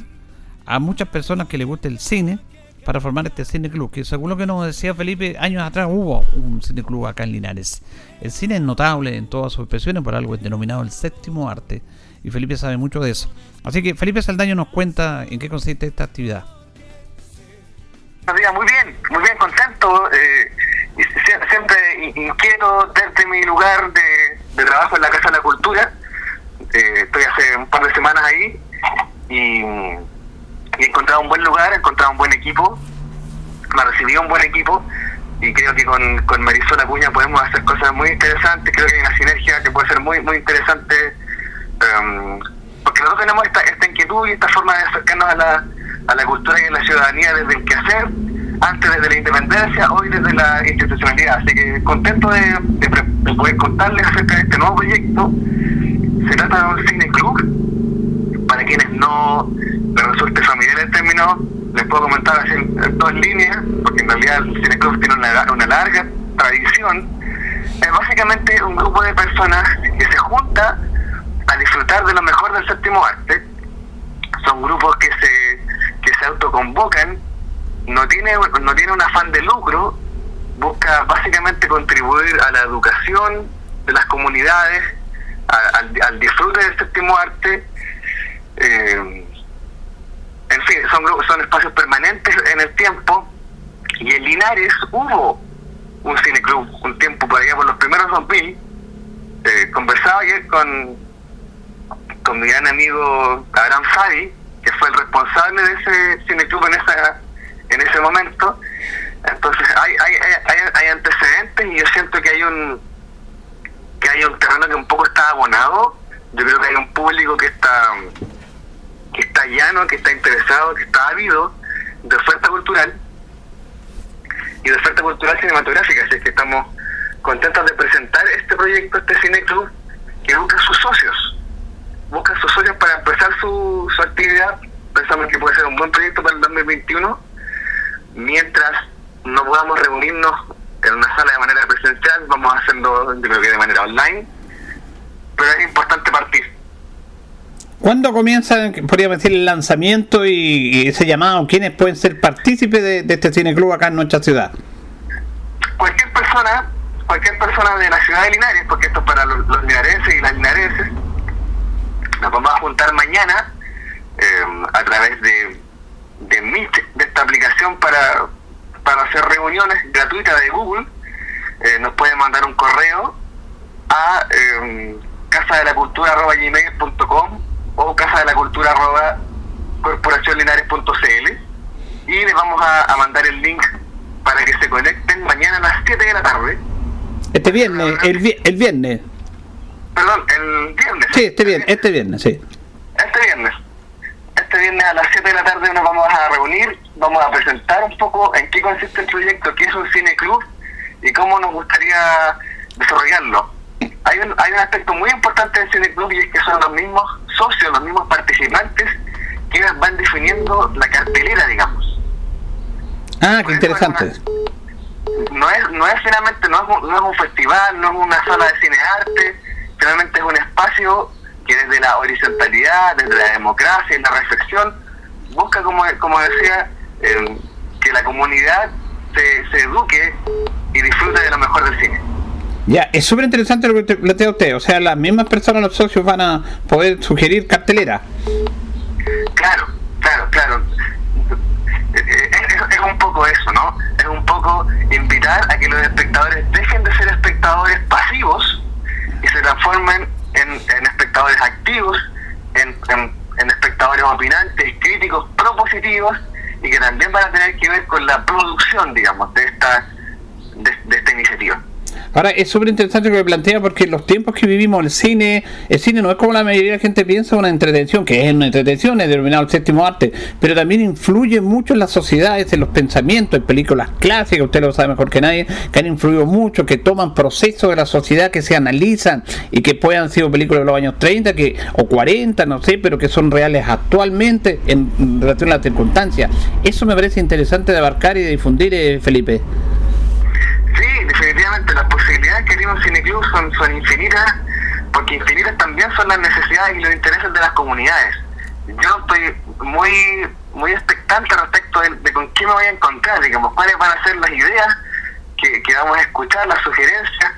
a muchas personas que les guste el cine para formar este cine club. Que según lo que nos decía Felipe, años atrás hubo un cine club acá en Linares. El cine es notable en todas sus expresiones, por algo denominado el séptimo arte. Y Felipe sabe mucho de eso. Así que Felipe Saldaño nos cuenta en qué consiste esta actividad. Muy bien, muy bien, contento. Eh, siempre in- inquieto desde mi lugar de, trabajo en la Casa de la Cultura. Eh, estoy hace un par de semanas ahí y he encontrado un buen lugar, he encontrado un buen equipo, me ha recibido un buen equipo y creo que con, con Marisol Acuña podemos hacer cosas muy interesantes. Creo que hay una sinergia que puede ser muy, muy interesante. em, porque nosotros tenemos esta, esta inquietud y esta forma de acercarnos a la, a la cultura y a la ciudadanía desde el quehacer, antes desde la independencia, hoy desde la institucionalidad. Así que contento de, de de poder contarles acerca de este nuevo proyecto. Se trata de un cine club. Para quienes no les resulte familiar el término, les puedo comentar así en, dos líneas, porque en realidad el cine club tiene una, larga tradición. Es básicamente un grupo de personas que se junta a disfrutar de lo mejor del séptimo arte. Son grupos que se, que se autoconvocan, no tiene, no tiene un afán de lucro, busca básicamente contribuir a la educación de las comunidades, al disfrute del séptimo arte. Eh, en fin, son, son espacios permanentes en el tiempo. Y en Linares hubo un cineclub un tiempo por allá por los primeros 2000. Eh, conversaba ayer con, con mi gran amigo Abraham Fadi, que fue el responsable de ese cineclub en esa en ese momento. Entonces hay, hay, hay, hay antecedentes y yo siento que hay un que hay un terreno que un poco está abonado. Yo creo que hay un público que está que está llano, que está interesado, que está ávido de oferta cultural y de oferta cultural cinematográfica. Así que estamos contentos de presentar este proyecto, este cine club, que busca sus socios. Busca sus socios para empezar su, su actividad. Pensamos que puede ser un buen proyecto para el 2021. Mientras no podamos reunirnos en una sala de manera presencial, vamos a hacerlo, yo creo que de manera online. Pero es importante partir. ¿Cuándo comienza, podríamos decir, el lanzamiento y, ese llamado? ¿Quiénes pueden ser partícipes de, de este cine club acá en nuestra ciudad? cualquier persona, cualquier persona de la ciudad de Linares, porque esto es para los, los linarenses y las linarenses, nos vamos a juntar mañana eh, a través de, de de esta aplicación para, hacer reuniones gratuitas de Google. Eh, nos pueden mandar un correo a eh, casadelacultura.gmail.com o casadelacultura.corporacionlinares.cl y les vamos a, a mandar el link para que se conecten mañana a las 7 de la tarde. Este viernes, el, vi- el viernes. Perdón, el viernes. Sí, este viernes, este viernes, sí. Este viernes. Este viernes a las 7 de la tarde nos vamos a reunir, vamos a presentar un poco en qué consiste el proyecto, qué es un cine club y cómo nos gustaría desarrollarlo. Hay un, hay un aspecto muy importante del cine club y es que son los mismos socios, los mismos participantes quienes van definiendo la cartelera, digamos. Ah, qué interesante. no es no es finalmente no es, un, no es un festival no es una sala de cine arte finalmente es un espacio que desde la horizontalidad desde la democracia y la reflexión busca como como decía eh, que la comunidad se, se eduque y disfrute de lo mejor del cine Ya, es súper interesante lo que te plantea usted. O sea, las mismas personas, los socios, van a poder sugerir cartelera. Claro, claro, claro. Eh, eh, Es, es un poco eso, ¿no? Es un poco invitar a que los espectadores dejen de ser espectadores pasivos y se transformen en, espectadores activos, en espectadores opinantes, críticos, propositivos y que también van a tener que ver con la producción, digamos, de esta, de, de esta iniciativa. Ahora, es súper interesante lo que plantea porque los tiempos que vivimos, el cine, el cine no es como la mayoría de la gente piensa una entretención, que es una entretención, es denominado el séptimo arte, pero también influye mucho en las sociedades, en los pensamientos, en películas clásicas, usted lo sabe mejor que nadie, que han influido mucho, que toman procesos de la sociedad, que se analizan y que pueden haber sido películas de los años 30 que, o 40, no sé, pero que son reales actualmente en relación a las circunstancias. Eso me parece interesante de abarcar y de difundir, eh, Felipe. Sí, definitivamente las posibilidades que tiene un cineclub son, infinitas, porque infinitas también son las necesidades y los intereses de las comunidades. Yo estoy muy muy expectante respecto de, con qué me voy a encontrar, digamos, cuáles van a ser las ideas que, que vamos a escuchar, las sugerencias.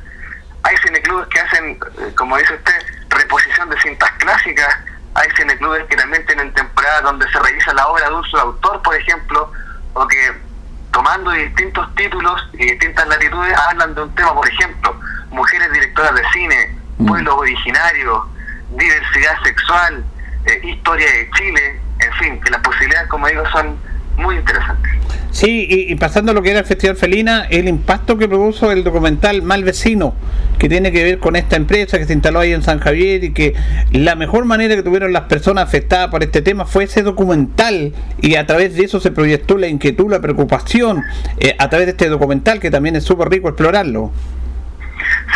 Hay cineclubes que hacen, eh, como dice usted, reposición de cintas clásicas, hay cineclubes que también tienen temporadas donde se revisa la obra de un solo autor, por ejemplo, o que tomando distintos títulos y distintas latitudes hablan de un tema, por ejemplo, mujeres directoras de cine, pueblos originarios, diversidad sexual, eh, historia de Chile, en fin, que las posibilidades, como digo, son muy interesantes. Sí, y, y pasando a lo que era el Festival Felina, el impacto que produjo el documental Mal Vecino, que tiene que ver con esta empresa que se instaló ahí en San Javier y que la mejor manera que tuvieron las personas afectadas por este tema fue ese documental y a través de eso se proyectó la inquietud, la preocupación, eh, a través de este documental que también es súper rico explorarlo.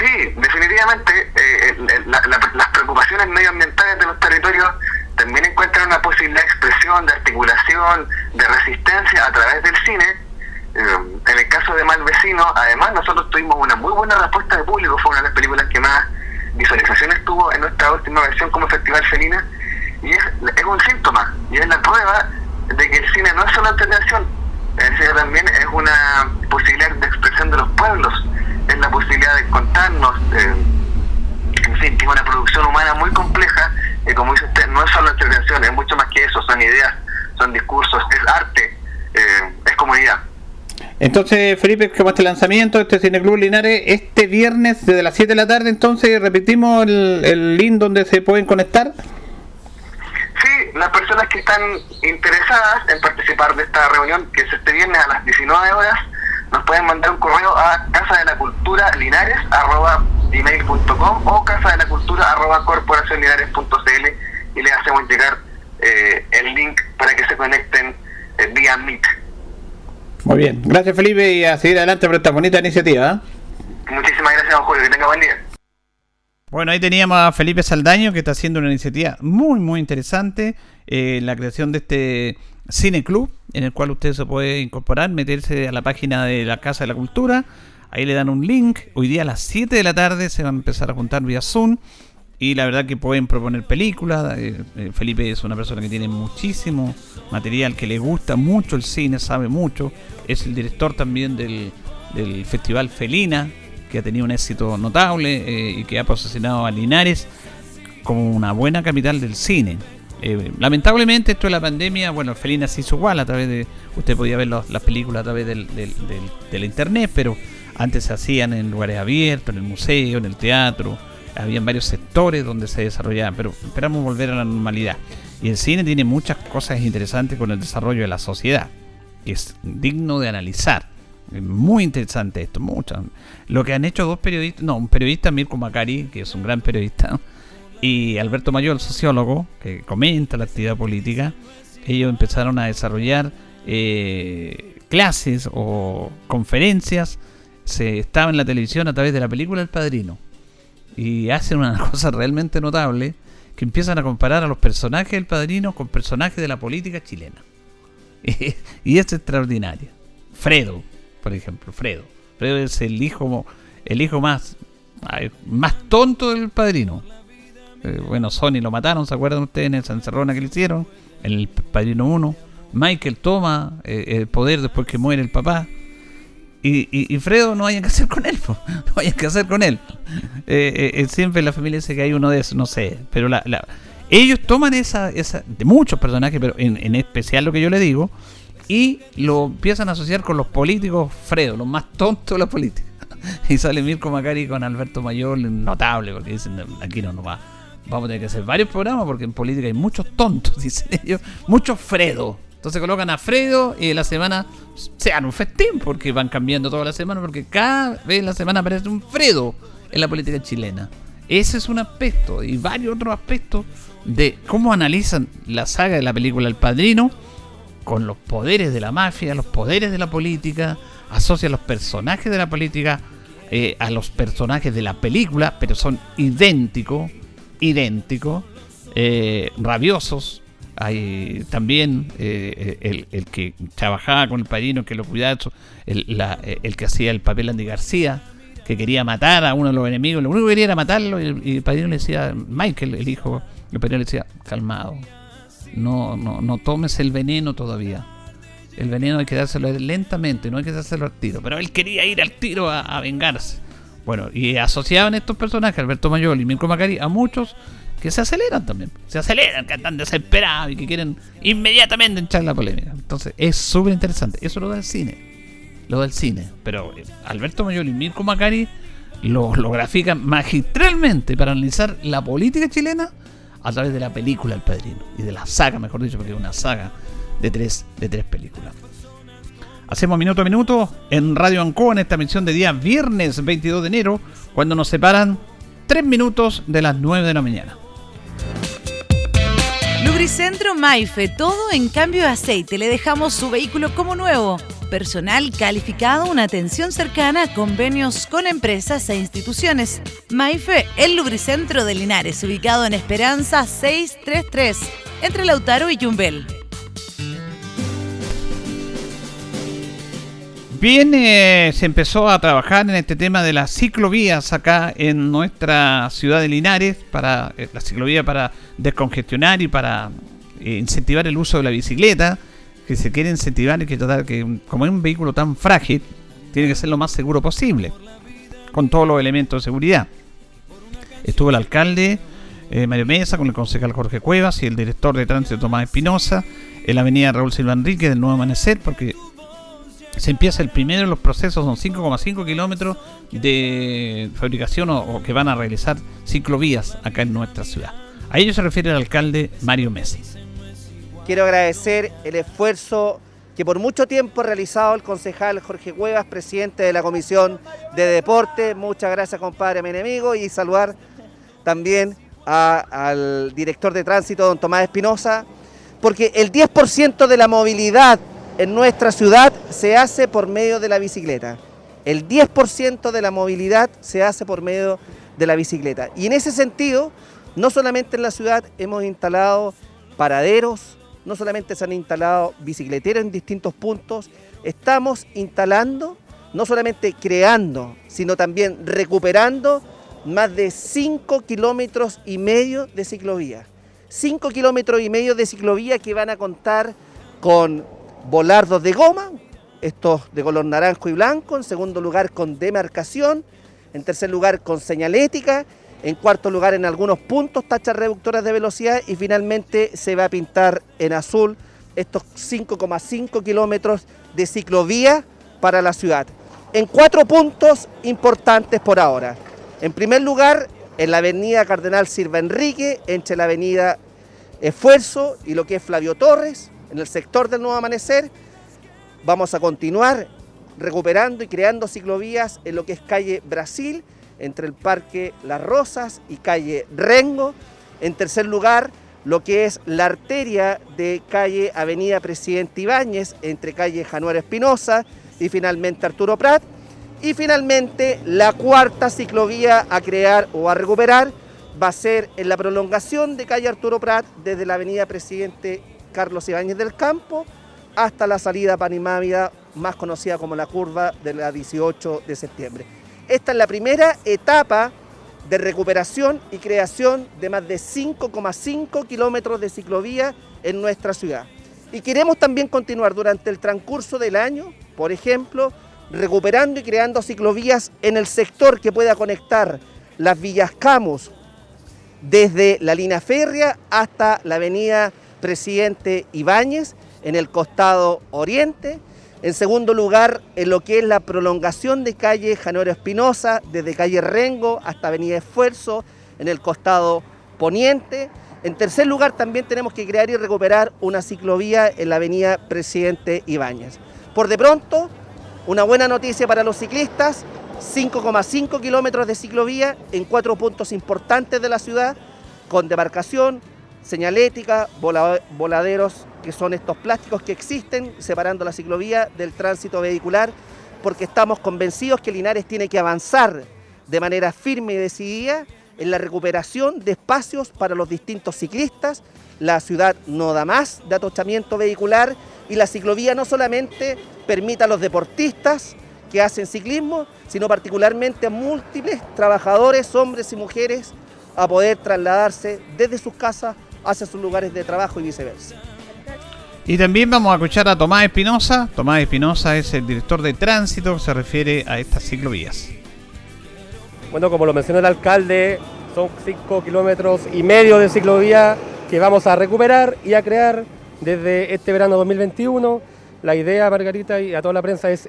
Sí, definitivamente eh, las preocupaciones medioambientales de los territorios también encuentran una posible expresión de articulación, de resistencia a través del cine. Eh, en el caso de Mal Vecino, además, nosotros tuvimos una muy buena respuesta de público, fue una de las películas que más visualizaciones tuvo en nuestra última versión como Festival Felina, y es, es un síntoma, y es la prueba de que el cine no es solo entretención, cine también es una posibilidad de expresión de los pueblos, es la posibilidad de contarnos, eh, en fin, tiene una producción humana muy compleja, y como dice usted, no es solo entretención, es mucho más que eso, son ideas, son discursos, es arte, eh, es comunidad. Entonces, Felipe, como este lanzamiento, este Cineclub Linares, este viernes desde las 7 de la tarde, entonces repetimos el link donde se pueden conectar. Las personas que están interesadas en participar de esta reunión, que es este viernes a las 19 horas, nos pueden mandar un correo a casa de la cultura linares arroba gmail.com o casa de la cultura arroba corporacionlinares.cl y les hacemos llegar eh, el link para que se conecten eh, vía Meet. Muy bien, gracias Felipe y a seguir adelante por esta bonita iniciativa. ¿eh? Muchísimas gracias, don Julio, que tenga buen día. Bueno, ahí teníamos a Felipe Saldaño que está haciendo una iniciativa muy, muy interesante, eh, la creación de este Cine Club, en el cual usted se puede incorporar, meterse a la página de la Casa de la Cultura, ahí le dan un link, hoy día a las 7 de la tarde se va a empezar a juntar vía Zoom, y la verdad que pueden proponer películas, eh, eh, Felipe es una persona que tiene muchísimo material, que le gusta mucho el cine, sabe mucho, es el director también del, del Festival Felina, que ha tenido un éxito notable eh, y que ha posicionado a Linares como una buena capital del cine. Eh, lamentablemente esto de la pandemia, bueno, Felina se hizo igual a través de, usted podía ver las películas a través del, internet, pero antes se hacían en lugares abiertos, en el museo, en el teatro, habían varios sectores donde se desarrollaban, pero esperamos volver a la normalidad. Y el cine tiene muchas cosas interesantes con el desarrollo de la sociedad, que es digno de analizar. Muy interesante esto, mucho. Lo que han hecho dos periodistas, no, un periodista, Mirko Macari, que es un gran periodista, y Alberto Mayor, el sociólogo, que comenta la actividad política, ellos empezaron a desarrollar eh, clases o conferencias, se estaba en la televisión a través de la película El Padrino, y hacen una cosa realmente notable, que empiezan a comparar a los personajes del Padrino con personajes de la política chilena. y es extraordinario. Fredo, por ejemplo, Fredo. Fredo es el hijo, el hijo más, más tonto del padrino. Eh, bueno, Sony lo mataron, ¿se acuerdan ustedes en esa encerrona que le hicieron? El Padrino 1. Michael toma eh, el poder después que muere el papá. Y, y, y Fredo no hay que hacer con él, no hay que hacer con él. Eh, eh, eh, siempre en la familia dice que hay uno de esos, no sé. Pero la, la- ellos toman esa, esa, de muchos personajes, pero en, en especial lo que yo le digo, y lo empiezan a asociar con los políticos Fredo, los más tontos de la política. y sale Mirko Macari con Alberto Mayor, notable, porque dicen, aquí no nos va. Vamos a tener que hacer varios programas porque en política hay muchos tontos, dicen ellos, muchos Fredo. Entonces colocan a Fredo y en la semana se dan un festín porque van cambiando toda la semana porque cada vez en la semana aparece un Fredo en la política chilena. Ese es un aspecto y varios otros aspectos de cómo analizan la saga de la película El Padrino con los poderes de la mafia, los poderes de la política, asocia los personajes de la política eh, a los personajes de la película, pero son idénticos, idénticos, eh, rabiosos. Hay también eh, el, que trabajaba con el padrino, que lo cuidaba, el, el que hacía el papel Andy García, que quería matar a uno de los enemigos, lo único que quería era matarlo, y el, padrino le decía, Michael, el hijo, el padrino le decía, calmado, no, no, no tomes el veneno todavía. El veneno hay que dárselo lentamente, no hay que dárselo al tiro. Pero él quería ir al tiro a, vengarse. Bueno, y asociaban estos personajes, Alberto Mayol y Mirko Macari, a muchos que se aceleran también. Se aceleran, que están desesperados y que quieren inmediatamente echar la polémica. Entonces, es súper interesante. Eso lo da el cine. Lo da el cine. Pero eh, Alberto Mayol y Mirko Macari lo, lo grafican magistralmente para analizar la política chilena a través de la película El Padrino. Y de la saga, mejor dicho, porque es una saga de tres, de tres películas. Hacemos minuto a minuto en Radio Ancoa en esta emisión de día viernes 22 de enero, cuando nos separan tres minutos de las 9 de la mañana. Lubricentro Maife, todo en cambio de aceite. Le dejamos su vehículo como nuevo. Personal calificado, una atención cercana, convenios con empresas e instituciones. Maife, el lubricentro de Linares, ubicado en Esperanza 633, entre Lautaro y Yumbel. Bien, eh, se empezó a trabajar en este tema de las ciclovías acá en nuestra ciudad de Linares, para eh, la ciclovía para descongestionar y para eh, incentivar el uso de la bicicleta, que se quiere incentivar y que tratar que como es un vehículo tan frágil, tiene que ser lo más seguro posible, con todos los elementos de seguridad. Estuvo el alcalde Mario Mesa con el concejal Jorge Cuevas y el director de tránsito Tomás Espinosa en la avenida Raúl Silva Enrique del Nuevo Amanecer, porque se empieza el primero los procesos, son 5,5 kilómetros de fabricación o, que van a realizar ciclovías acá en nuestra ciudad. A ello se refiere el alcalde Mario Messi. Quiero agradecer el esfuerzo que por mucho tiempo ha realizado el concejal Jorge Cuevas, presidente de la Comisión de Deporte. Muchas gracias, compadre, mi enemigo, y saludar también al director de tránsito, don Tomás Espinosa, porque el 10% de la movilidad en nuestra ciudad se hace por medio de la bicicleta. El 10% de la movilidad se hace por medio de la bicicleta. Y en ese sentido, no solamente en la ciudad hemos instalado paraderos, no solamente se han instalado bicicleteros en distintos puntos, estamos instalando, no solamente creando, sino también recuperando más de 5 kilómetros y medio de ciclovía. 5 kilómetros y medio de ciclovía que van a contar con volardos de goma, estos de color naranjo y blanco, en segundo lugar con demarcación, en tercer lugar con señalética, en cuarto lugar en algunos puntos tachas reductoras de velocidad y finalmente se va a pintar en azul estos 5,5 kilómetros de ciclovía para la ciudad. En cuatro puntos importantes por ahora. En primer lugar, en la avenida Cardenal Silva Enrique, entre la avenida Esfuerzo y lo que es Flavio Torres en el sector del Nuevo Amanecer. Vamos a continuar recuperando y creando ciclovías en lo que es calle Brasil, entre el Parque Las Rosas y calle Rengo. En tercer lugar, lo que es la arteria de calle Avenida Presidente Ibáñez, entre calle Januar Espinosa y finalmente Arturo Prat. Y finalmente, la cuarta ciclovía a crear o a recuperar va a ser en la prolongación de calle Arturo Prat desde la Avenida Presidente Carlos Ibáñez del Campo hasta la salida Panimávida, más conocida como la curva de la 18 de septiembre. Esta es la primera etapa de recuperación y creación de más de 5,5 kilómetros de ciclovía en nuestra ciudad. Y queremos también continuar durante el transcurso del año, por ejemplo, recuperando y creando ciclovías en el sector que pueda conectar las Villas Camus desde la línea férrea hasta la avenida presidente Ibáñez, en el costado oriente. En segundo lugar, en lo que es la prolongación de calle Januero Espinosa, desde calle Rengo hasta Avenida Esfuerzo, en el costado poniente. En tercer lugar, también tenemos que crear y recuperar una ciclovía en la avenida Presidente Ibáñez. Por de pronto, una buena noticia para los ciclistas, 5,5 kilómetros de ciclovía en cuatro puntos importantes de la ciudad, con demarcación, señalética, voladeros, que son estos plásticos que existen separando la ciclovía del tránsito vehicular, porque estamos convencidos que Linares tiene que avanzar de manera firme y decidida en la recuperación de espacios para los distintos ciclistas. La ciudad no da más de atochamiento vehicular y la ciclovía no solamente permite a los deportistas que hacen ciclismo, sino particularmente a múltiples trabajadores, hombres y mujeres, a poder trasladarse desde sus casas hacia sus lugares de trabajo y viceversa. Y también vamos a escuchar a Tomás Espinosa. Tomás Espinosa es el director de tránsito que se refiere a estas ciclovías. Bueno, como lo mencionó el alcalde, son 5 kilómetros y medio de ciclovía que vamos a recuperar y a crear desde este verano 2021. La idea, Margarita, y a toda la prensa es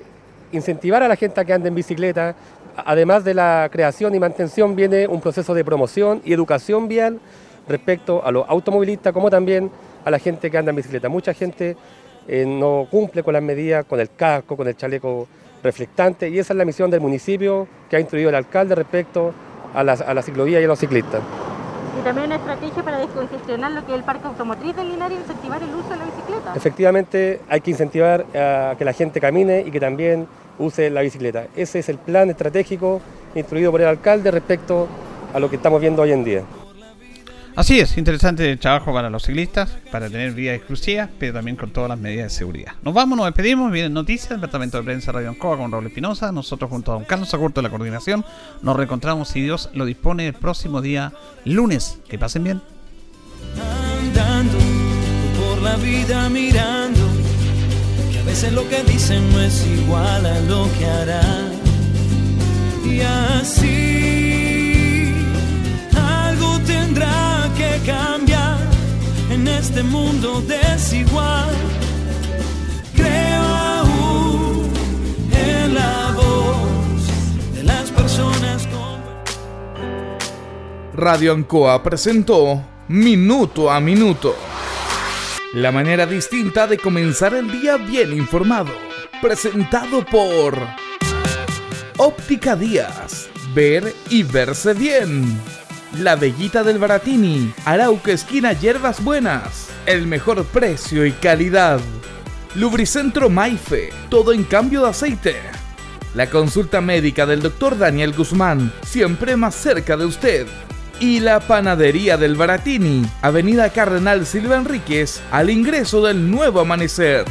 incentivar a la gente a que ande en bicicleta. Además de la creación y mantención, viene un proceso de promoción y educación vial respecto a los automovilistas como también a la gente que anda en bicicleta. Mucha gente eh, no cumple con las medidas, con el casco, con el chaleco reflectante y esa es la misión del municipio que ha instruido el alcalde respecto a la, a la ciclovía y a los ciclistas. Y también una estrategia para descongestionar lo que es el parque automotriz del Linares y incentivar el uso de la bicicleta. Efectivamente, hay que incentivar a que la gente camine y que también use la bicicleta. Ese es el plan estratégico instruido por el alcalde respecto a lo que estamos viendo hoy en día. Así es, interesante el trabajo para los ciclistas, para tener vías exclusivas, pero también con todas las medidas de seguridad. Nos vamos, nos despedimos, vienen noticias, Departamento de Prensa Radio Ancoa con Raúl Espinosa, nosotros junto a don Carlos Agurto de la coordinación, nos reencontramos si Dios lo dispone el próximo día lunes. Que pasen bien. Andando por la vida mirando, que a veces lo que dicen no es igual a lo que harán. Y así este mundo desigual. Creo aún en la voz de las personas con... Radio Ancoa presentó Minuto a Minuto. La manera distinta de comenzar el día bien informado. Presentado por Óptica Díaz. Ver y verse bien. La Bellita del Baratini, Arauca esquina Hierbas Buenas, el mejor precio y calidad. Lubricentro Maife, todo en cambio de aceite. La consulta médica del Dr. Daniel Guzmán, siempre más cerca de usted. Y la panadería del Baratini, Avenida Cardenal Silva Enríquez, al ingreso del nuevo amanecer.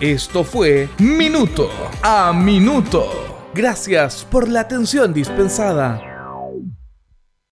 Esto fue Minuto a Minuto. Gracias por la atención dispensada.